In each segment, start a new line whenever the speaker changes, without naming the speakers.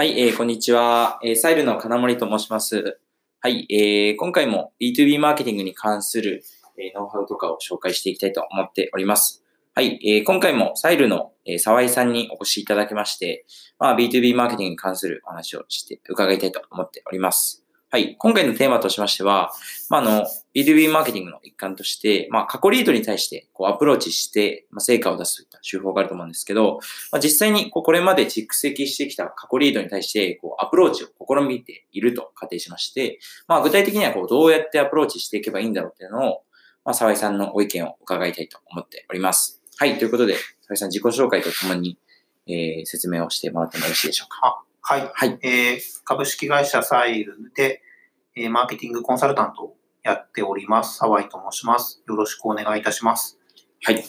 はい、えー、こんにちは。えー、サイルの金森と申します。はい、えー、今回も B2B マーケティングに関する、えーノウハウとかを紹介していきたいと思っております。はい、えー、今回もサイルの、えー、沢井さんにお越しいただきまして、まあ、B2B マーケティングに関するお話をして伺いたいと思っております。はい、今回のテーマとしましては、まあ、あの、B2B マーケティングの一環として、まあ、過去リードに対して、こう、アプローチして、まあ、成果を出すといった手法があると思うんですけど、まあ、実際にこうこれまで蓄積してきた過去リードに対してこうアプローチを試みていると仮定しまして、まあ、具体的にはこうどうやってアプローチしていけばいいんだろうっていうのを、まあ、沢井さんのご意見を伺いたいと思っております。はい、ということで、沢井さん自己紹介とともに、えー説明をしてもらってもよろしいでしょうか。
はい。
はい。
えー株式会社サイルで、えーマーケティングコンサルタントをやっております。沢井と申します。よろしくお願いいたします。
はい。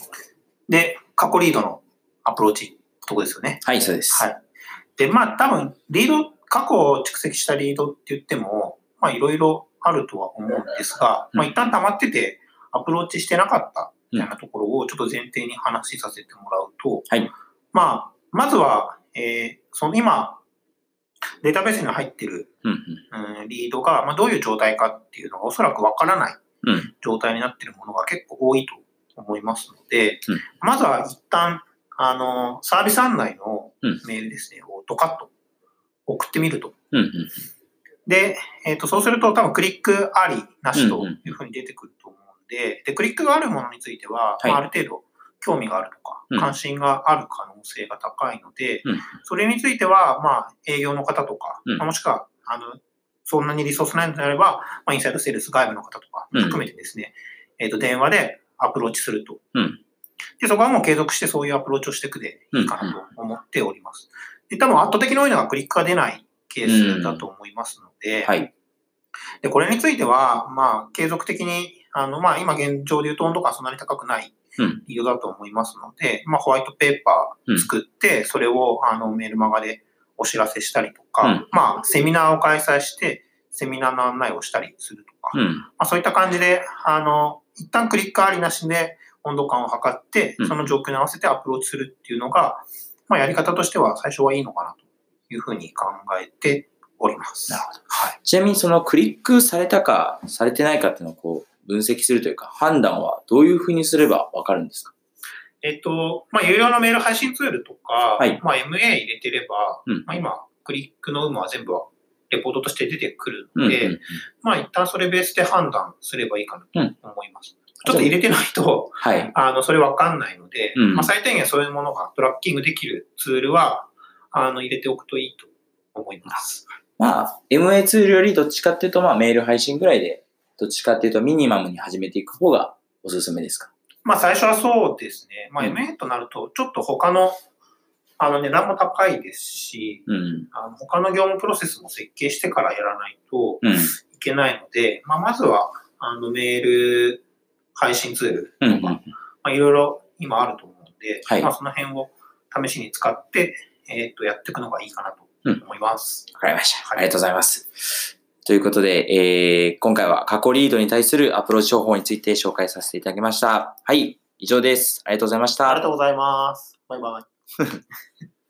で、過去リードのアプローチとこですよね。
はい、そうです。
はい。で、まあ多分、リード、過去蓄積したリードって言っても、まあいろいろあるとは思うんですが、
うん
まあ一旦溜まっててアプローチしてなかったみたいなところをちょっと前提に話しさせてもらうと、
はい
まあ、まずは、えーその今、データベースに入ってる、
うん、
うん、リードが、まあ、どういう状態かっていうのがおそらくわからない。状態になっているものが結構多いと思いますので、
うん
まずは一旦、あの、サービス案内の
うん
メールですね、をドカッと送ってみると。
うん、うん。
で、えっ、と、そうすると多分クリックあり、なしというふうに出てくると思うんで、で、クリックがあるものについては、
はい
まあ、ある程度興味があるとか
うん、
関心がある可能性が高いので、
うん。
それについては、まあ、営業の方とか、
うん。
まあもしくは、あの、そんなにリソースないのであれば、まあ、インサイドセールス外部の方とか
うん。
含めてですね、えっ、と、電話でアプローチすると。
うん。
で、そこはもう継続してそういうアプローチをしていくでいいかなと思っております。で、多分圧倒的に多いのはクリックが出ないケースだと思いますので、
はい。
で、これについては、まあ、継続的に、あの、まあ、今現状で言うと温度感そんなに高くない
うん。
理由だと思いますので、まあ、ホワイトペーパー作って、それを、あの、メールマガでお知らせしたりとか、
うん
まあ、セミナーを開催して、セミナーの案内をしたりするとか、ま
うん。
あ、そういった感じで、あの、一旦クリックありなしで温度感を測って
うん、
その状況に合わせてアプローチするっていうのが、まあ、やり方としては最初はいいのかなというふうに考えております。
なるほど
はい。
ちなみにそのクリックされたか、されてないかっていうのをこう、分析するというか、判断はどういうふうにすればわかるんですか？
えっと、まあ、有料のメール配信ツールとか、
はい
まあ、MA 入れてれば、
うん
まあ、今、クリックの有無は全部はレポートとして出てくる
うん。うん
ので、まあ、一旦それベースで判断すればいいかな
うん
と思います。ちょっと入れてないと、
はい。
あの、それわかんないので、
うん
まあ、最低限そういうものがトラッキングできるツールは、あの、入れておくといいと思います。
まあ、MA ツールよりどっちかっていうと、まあ、メール配信ぐらいで、どっちかっていうとミニマムに始めていく方がおすすめですか？
まあ、最初はそうですね。まあ、
うん
MA となると、ちょっと他の、あの、値段も高いですし、
うん。
あの他の業務プロセスも設計してからやらないと
うん。
いけないので、まあ、まずは、あの、メール配信ツール
うん。
とか、まあ、いろいろ今あると思うので、
はい
まあ、その辺を試しに使って、えっ、と、やっていくのがいいかなと思います。
わかりました。
はい
ありがとうございます。ということで、えー、今回は過去リードに対するアプローチ方法について紹介させていただきました。はい。以上です。ありがとうございました。
ありがとうございます。バイバイ。